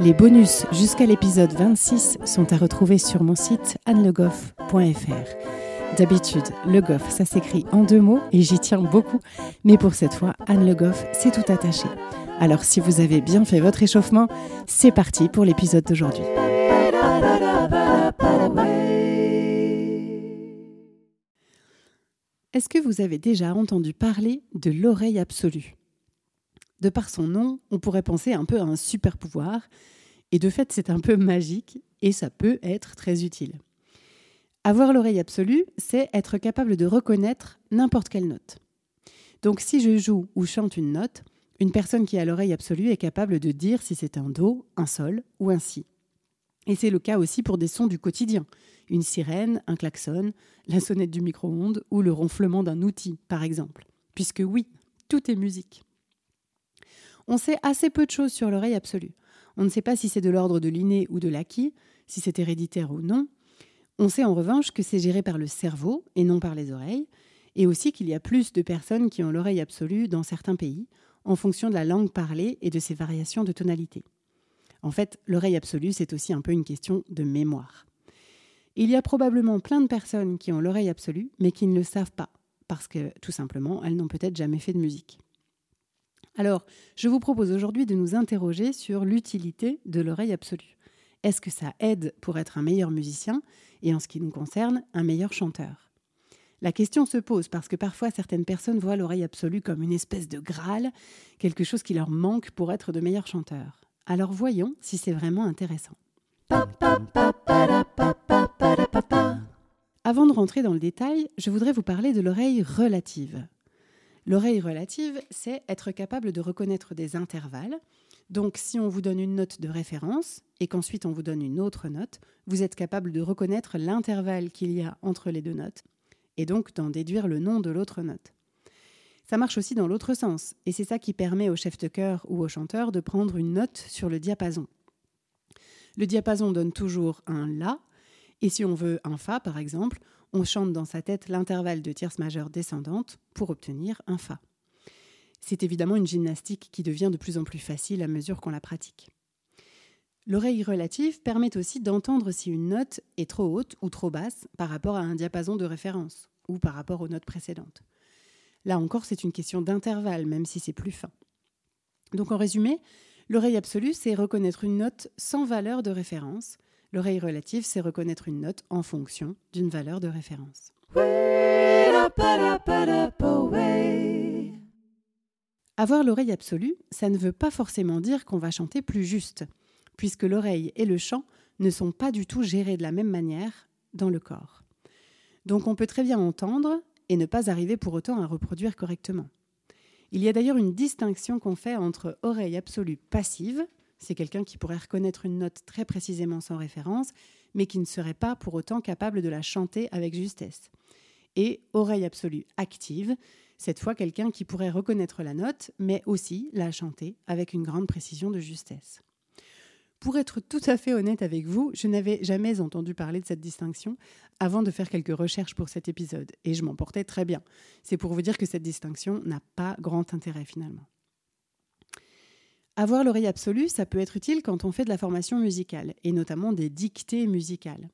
Les bonus jusqu'à l'épisode 26 sont à retrouver sur mon site annelegoff.fr. D'habitude, Le Goff, ça s'écrit en deux mots et j'y tiens beaucoup, mais pour cette fois, Anne Le Goff, c'est tout attaché. Alors si vous avez bien fait votre échauffement, c'est parti pour l'épisode d'aujourd'hui. Est-ce que vous avez déjà entendu parler de l'oreille absolue? De par son nom, on pourrait penser un peu à un super pouvoir, et de fait c'est un peu magique, et ça peut être très utile. Avoir l'oreille absolue, c'est être capable de reconnaître n'importe quelle note. Donc si je joue ou chante une note, une personne qui a l'oreille absolue est capable de dire si c'est un Do, un Sol ou un Si. Et c'est le cas aussi pour des sons du quotidien. Une sirène, un klaxon, la sonnette du micro-ondes ou le ronflement d'un outil, par exemple. Puisque oui, tout est musique. On sait assez peu de choses sur l'oreille absolue. On ne sait pas si c'est de l'ordre de l'inné ou de l'acquis, si c'est héréditaire ou non. On sait en revanche que c'est géré par le cerveau et non par les oreilles, et aussi qu'il y a plus de personnes qui ont l'oreille absolue dans certains pays, en fonction de la langue parlée et de ses variations de tonalité. En fait, l'oreille absolue, c'est aussi un peu une question de mémoire. Il y a probablement plein de personnes qui ont l'oreille absolue, mais qui ne le savent pas, parce que tout simplement, elles n'ont peut-être jamais fait de musique. Alors, je vous propose aujourd'hui de nous interroger sur l'utilité de l'oreille absolue. Est-ce que ça aide pour être un meilleur musicien et en ce qui nous concerne, un meilleur chanteur? La question se pose parce que parfois certaines personnes voient l'oreille absolue comme une espèce de Graal, quelque chose qui leur manque pour être de meilleurs chanteurs. Alors voyons si c'est vraiment intéressant. Avant de rentrer dans le détail, je voudrais vous parler de l'oreille relative. L'oreille relative, c'est être capable de reconnaître des intervalles. Donc si on vous donne une note de référence et qu'ensuite on vous donne une autre note, vous êtes capable de reconnaître l'intervalle qu'il y a entre les deux notes et donc d'en déduire le nom de l'autre note. Ça marche aussi dans l'autre sens, et c'est ça qui permet au chef de chœur ou au chanteur de prendre une note sur le diapason. Le diapason donne toujours un La, et si on veut un Fa par exemple, on chante dans sa tête l'intervalle de tierce majeure descendante pour obtenir un Fa. C'est évidemment une gymnastique qui devient de plus en plus facile à mesure qu'on la pratique. L'oreille relative permet aussi d'entendre si une note est trop haute ou trop basse par rapport à un diapason de référence ou par rapport aux notes précédentes. Là encore, c'est une question d'intervalle, même si c'est plus fin. Donc en résumé, l'oreille absolue, c'est reconnaître une note sans valeur de référence. L'oreille relative, c'est reconnaître une note en fonction d'une valeur de référence. Avoir l'oreille absolue, ça ne veut pas forcément dire qu'on va chanter plus juste, puisque l'oreille et le chant ne sont pas du tout gérés de la même manière dans le corps. Donc on peut très bien entendre et ne pas arriver pour autant à reproduire correctement. Il y a d'ailleurs une distinction qu'on fait entre oreille absolue passive, c'est quelqu'un qui pourrait reconnaître une note très précisément sans référence, mais qui ne serait pas pour autant capable de la chanter avec justesse. Et oreille absolue active, cette fois quelqu'un qui pourrait reconnaître la note, mais aussi la chanter avec une grande précision de justesse. Pour être tout à fait honnête avec vous, je n'avais jamais entendu parler de cette distinction avant de faire quelques recherches pour cet épisode, et je m'en portais très bien. C'est pour vous dire que cette distinction n'a pas grand intérêt finalement. Avoir l'oreille absolue, ça peut être utile quand on fait de la formation musicale, et notamment des dictées musicales.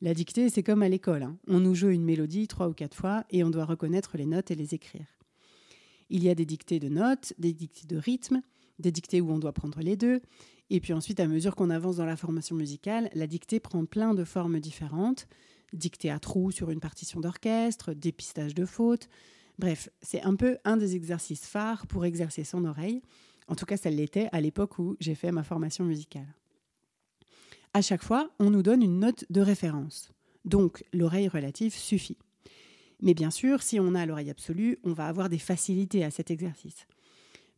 La dictée, c'est comme à l'école. Hein. On nous joue une mélodie trois ou quatre fois et on doit reconnaître les notes et les écrire. Il y a des dictées de notes, des dictées de rythme, des dictées où on doit prendre les deux, et puis ensuite, à mesure qu'on avance dans la formation musicale, la dictée prend plein de formes différentes. Dictée à trous sur une partition d'orchestre, dépistage de fautes. Bref, c'est un peu un des exercices phares pour exercer son oreille. En tout cas, ça l'était à l'époque où j'ai fait ma formation musicale. À chaque fois, on nous donne une note de référence. Donc, l'oreille relative suffit. Mais bien sûr, si on a l'oreille absolue, on va avoir des facilités à cet exercice.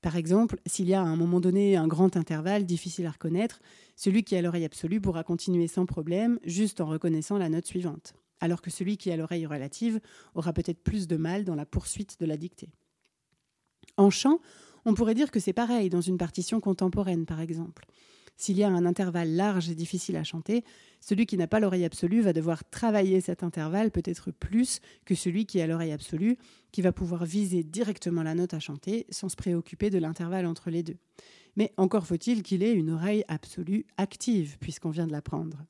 Par exemple, s'il y a à un moment donné un grand intervalle difficile à reconnaître, celui qui a l'oreille absolue pourra continuer sans problème, juste en reconnaissant la note suivante, alors que celui qui a l'oreille relative aura peut-être plus de mal dans la poursuite de la dictée. En chant, on pourrait dire que c'est pareil dans une partition contemporaine, par exemple. S'il y a un intervalle large et difficile à chanter, celui qui n'a pas l'oreille absolue va devoir travailler cet intervalle peut-être plus que celui qui a l'oreille absolue, qui va pouvoir viser directement la note à chanter sans se préoccuper de l'intervalle entre les deux. Mais encore faut-il qu'il ait une oreille absolue active, puisqu'on vient de l'apprendre.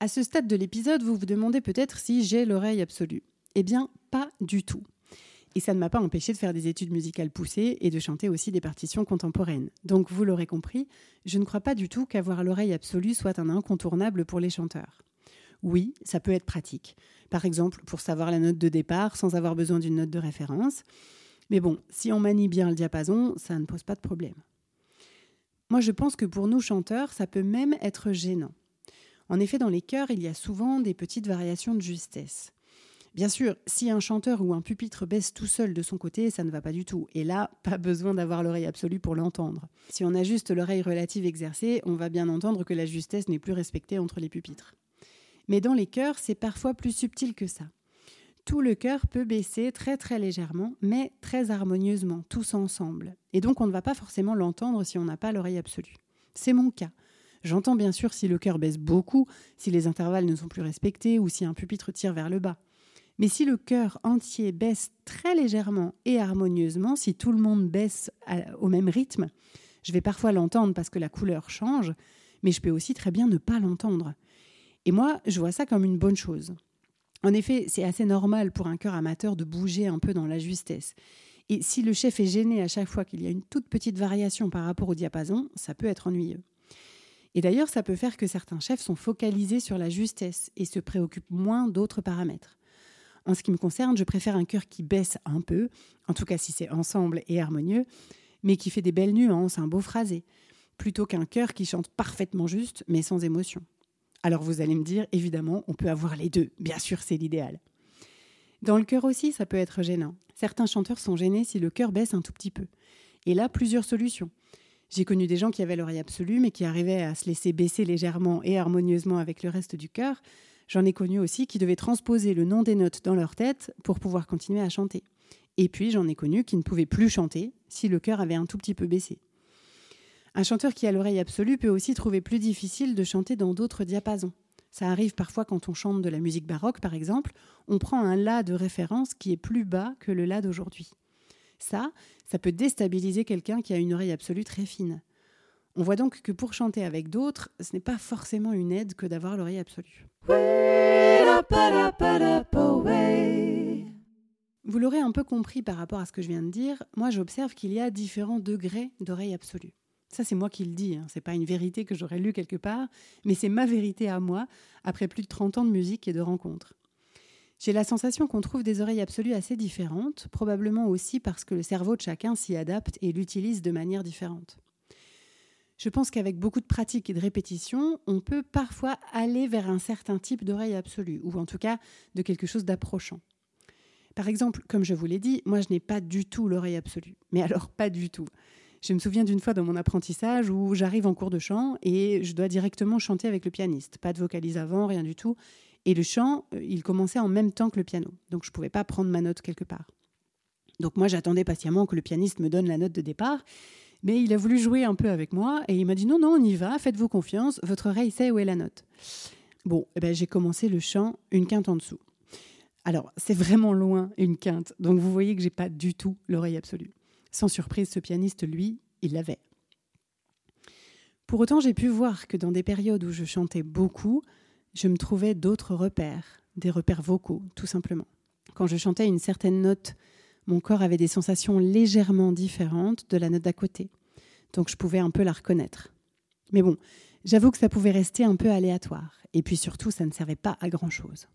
À ce stade de l'épisode, vous vous demandez peut-être si j'ai l'oreille absolue. Eh bien, pas du tout. Et ça ne m'a pas empêché de faire des études musicales poussées et de chanter aussi des partitions contemporaines. Donc vous l'aurez compris, je ne crois pas du tout qu'avoir l'oreille absolue soit un incontournable pour les chanteurs. Oui, ça peut être pratique. Par exemple, pour savoir la note de départ sans avoir besoin d'une note de référence. Mais bon, si on manie bien le diapason, ça ne pose pas de problème. Moi, je pense que pour nous chanteurs, ça peut même être gênant. En effet, dans les chœurs, il y a souvent des petites variations de justesse. Bien sûr, si un chanteur ou un pupitre baisse tout seul de son côté, ça ne va pas du tout. Et là, pas besoin d'avoir l'oreille absolue pour l'entendre. Si on a juste l'oreille relative exercée, on va bien entendre que la justesse n'est plus respectée entre les pupitres. Mais dans les chœurs, c'est parfois plus subtil que ça. Tout le chœur peut baisser très très légèrement, mais très harmonieusement, tous ensemble. Et donc on ne va pas forcément l'entendre si on n'a pas l'oreille absolue. C'est mon cas. J'entends bien sûr si le chœur baisse beaucoup, si les intervalles ne sont plus respectés ou si un pupitre tire vers le bas. Mais si le cœur entier baisse très légèrement et harmonieusement, si tout le monde baisse au même rythme, je vais parfois l'entendre parce que la couleur change, mais je peux aussi très bien ne pas l'entendre. Et moi, je vois ça comme une bonne chose. En effet, c'est assez normal pour un chœur amateur de bouger un peu dans la justesse. Et si le chef est gêné à chaque fois qu'il y a une toute petite variation par rapport au diapason, ça peut être ennuyeux. Et d'ailleurs, ça peut faire que certains chefs sont focalisés sur la justesse et se préoccupent moins d'autres paramètres. En ce qui me concerne, je préfère un chœur qui baisse un peu, en tout cas si c'est ensemble et harmonieux, mais qui fait des belles nuances, un beau phrasé, plutôt qu'un chœur qui chante parfaitement juste, mais sans émotion. Alors vous allez me dire, évidemment, on peut avoir les deux, bien sûr c'est l'idéal. Dans le chœur aussi, ça peut être gênant. Certains chanteurs sont gênés si le chœur baisse un tout petit peu. Et là, plusieurs solutions. J'ai connu des gens qui avaient l'oreille absolue, mais qui arrivaient à se laisser baisser légèrement et harmonieusement avec le reste du chœur, J'en ai connu aussi qui devaient transposer le nom des notes dans leur tête pour pouvoir continuer à chanter. Et puis j'en ai connu qui ne pouvaient plus chanter si le cœur avait un tout petit peu baissé. Un chanteur qui a l'oreille absolue peut aussi trouver plus difficile de chanter dans d'autres diapasons. Ça arrive parfois quand on chante de la musique baroque, par exemple, on prend un La de référence qui est plus bas que le La d'aujourd'hui. Ça, ça peut déstabiliser quelqu'un qui a une oreille absolue très fine. On voit donc que pour chanter avec d'autres, ce n'est pas forcément une aide que d'avoir l'oreille absolue. Vous l'aurez un peu compris par rapport à ce que je viens de dire, moi j'observe qu'il y a différents degrés d'oreille absolue. Ça c'est moi qui le dis, hein. c'est pas une vérité que j'aurais lue quelque part, mais c'est ma vérité à moi après plus de 30 ans de musique et de rencontres. J'ai la sensation qu'on trouve des oreilles absolues assez différentes, probablement aussi parce que le cerveau de chacun s'y adapte et l'utilise de manière différente je pense qu'avec beaucoup de pratique et de répétition, on peut parfois aller vers un certain type d'oreille absolue, ou en tout cas de quelque chose d'approchant. Par exemple, comme je vous l'ai dit, moi je n'ai pas du tout l'oreille absolue. Mais alors pas du tout. Je me souviens d'une fois dans mon apprentissage où j'arrive en cours de chant et je dois directement chanter avec le pianiste. Pas de vocalise avant, rien du tout. Et le chant, euh, il commençait en même temps que le piano. Donc je ne pouvais pas prendre ma note quelque part. Donc moi j'attendais patiemment que le pianiste me donne la note de départ. Mais il a voulu jouer un peu avec moi et il m'a dit non, non, on y va, faites-vous confiance, votre oreille sait où est la note. Bon, eh ben, j'ai commencé le chant une quinte en dessous. Alors, c'est vraiment loin une quinte, donc vous voyez que j'ai pas du tout l'oreille absolue. Sans surprise, ce pianiste, lui, il l'avait. Pour autant, j'ai pu voir que dans des périodes où je chantais beaucoup, je me trouvais d'autres repères, des repères vocaux, tout simplement. Quand je chantais une certaine note mon corps avait des sensations légèrement différentes de la note d'à côté. Donc je pouvais un peu la reconnaître. Mais bon, j'avoue que ça pouvait rester un peu aléatoire. Et puis surtout, ça ne servait pas à grand-chose.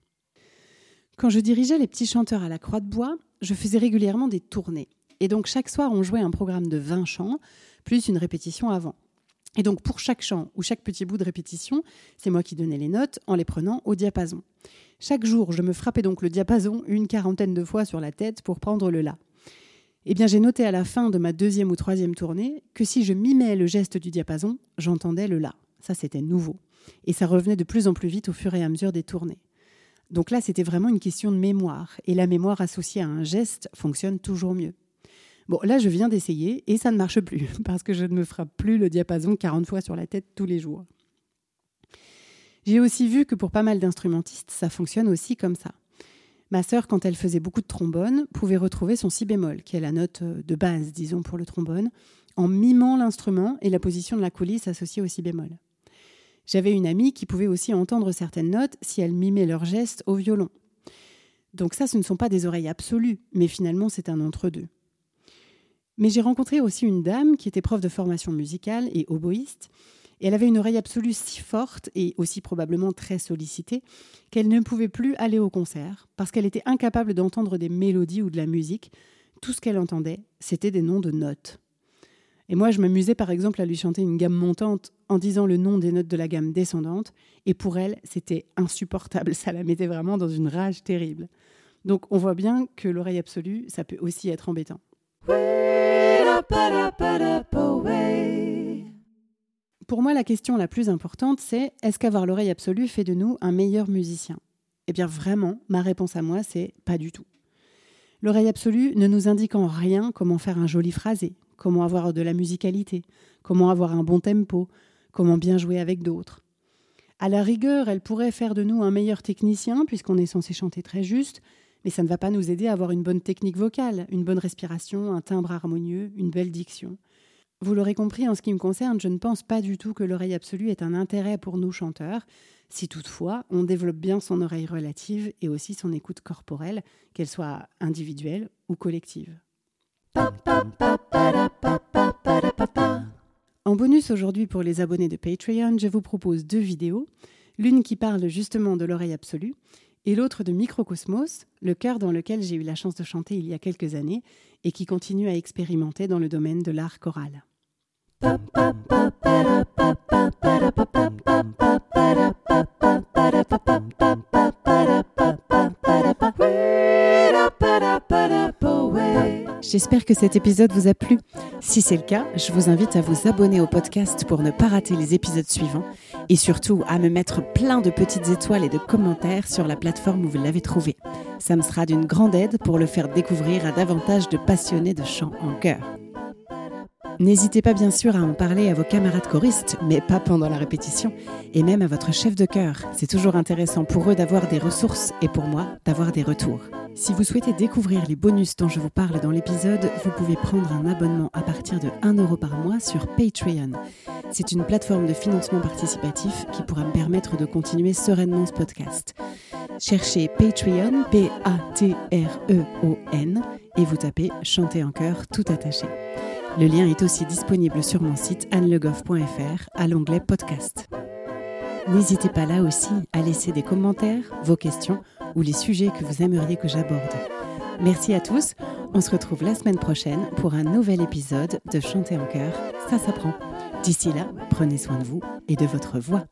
Quand je dirigeais les petits chanteurs à la Croix de Bois, je faisais régulièrement des tournées. Et donc chaque soir, on jouait un programme de 20 chants, plus une répétition avant. Et donc pour chaque chant ou chaque petit bout de répétition, c'est moi qui donnais les notes en les prenant au diapason. Chaque jour, je me frappais donc le diapason une quarantaine de fois sur la tête pour prendre le La. Eh bien, j'ai noté à la fin de ma deuxième ou troisième tournée que si je mimais le geste du diapason, j'entendais le La. Ça, c'était nouveau. Et ça revenait de plus en plus vite au fur et à mesure des tournées. Donc là, c'était vraiment une question de mémoire. Et la mémoire associée à un geste fonctionne toujours mieux. Bon, là, je viens d'essayer et ça ne marche plus parce que je ne me frappe plus le diapason 40 fois sur la tête tous les jours. J'ai aussi vu que pour pas mal d'instrumentistes, ça fonctionne aussi comme ça. Ma sœur, quand elle faisait beaucoup de trombone, pouvait retrouver son si bémol, qui est la note euh, de base, disons, pour le trombone, en mimant l'instrument et la position de la coulisse associée au si bémol. J'avais une amie qui pouvait aussi entendre certaines notes si elle mimait leurs gestes au violon. Donc ça, ce ne sont pas des oreilles absolues, mais finalement c'est un entre-deux. Mais j'ai rencontré aussi une dame qui était prof de formation musicale et oboïste, et elle avait une oreille absolue si forte et aussi probablement très sollicitée qu'elle ne pouvait plus aller au concert parce qu'elle était incapable d'entendre des mélodies ou de la musique. Tout ce qu'elle entendait, c'était des noms de notes. Et moi, je m'amusais par exemple à lui chanter une gamme montante en disant le nom des notes de la gamme descendante. Et pour elle, c'était insupportable. Ça la mettait vraiment dans une rage terrible. Donc on voit bien que l'oreille absolue, ça peut aussi être embêtant. Pour moi, la question la plus importante, c'est est-ce qu'avoir l'oreille absolue fait de nous un meilleur musicien? Eh bien vraiment, ma réponse à moi, c'est pas du tout. L'oreille absolue ne nous indique en rien comment faire un joli phrasé, comment avoir de la musicalité, comment avoir un bon tempo, comment bien jouer avec d'autres. À la rigueur, elle pourrait faire de nous un meilleur technicien, puisqu'on est censé chanter très juste, mais ça ne va pas nous aider à avoir une bonne technique vocale, une bonne respiration, un timbre harmonieux, une belle diction. Vous l'aurez compris, en ce qui me concerne, je ne pense pas du tout que l'oreille absolue est un intérêt pour nous chanteurs, si toutefois on développe bien son oreille relative et aussi son écoute corporelle, qu'elle soit individuelle ou collective. En bonus aujourd'hui pour les abonnés de Patreon, je vous propose deux vidéos, l'une qui parle justement de l'oreille absolue et l'autre de Microcosmos, le chœur dans lequel j'ai eu la chance de chanter il y a quelques années et qui continue à expérimenter dans le domaine de l'art choral. J'espère que cet épisode vous a plu. Si c'est le cas, je vous invite à vous abonner au podcast pour ne pas rater les épisodes suivants et surtout à me mettre plein de petites étoiles et de commentaires sur la plateforme où vous l'avez trouvé. Ça me sera d'une grande aide pour le faire découvrir à davantage de passionnés de chant en chœur. N'hésitez pas bien sûr à en parler à vos camarades choristes, mais pas pendant la répétition, et même à votre chef de chœur. C'est toujours intéressant pour eux d'avoir des ressources et pour moi d'avoir des retours. Si vous souhaitez découvrir les bonus dont je vous parle dans l'épisode, vous pouvez prendre un abonnement à partir de 1 euro par mois sur Patreon. C'est une plateforme de financement participatif qui pourra me permettre de continuer sereinement ce podcast. Cherchez Patreon, P-A-T-R-E-O-N, et vous tapez Chanter en chœur tout attaché. Le lien est aussi disponible sur mon site annelegoff.fr à l'onglet podcast. N'hésitez pas là aussi à laisser des commentaires, vos questions ou les sujets que vous aimeriez que j'aborde. Merci à tous, on se retrouve la semaine prochaine pour un nouvel épisode de Chanter en chœur, ça s'apprend. D'ici là, prenez soin de vous et de votre voix.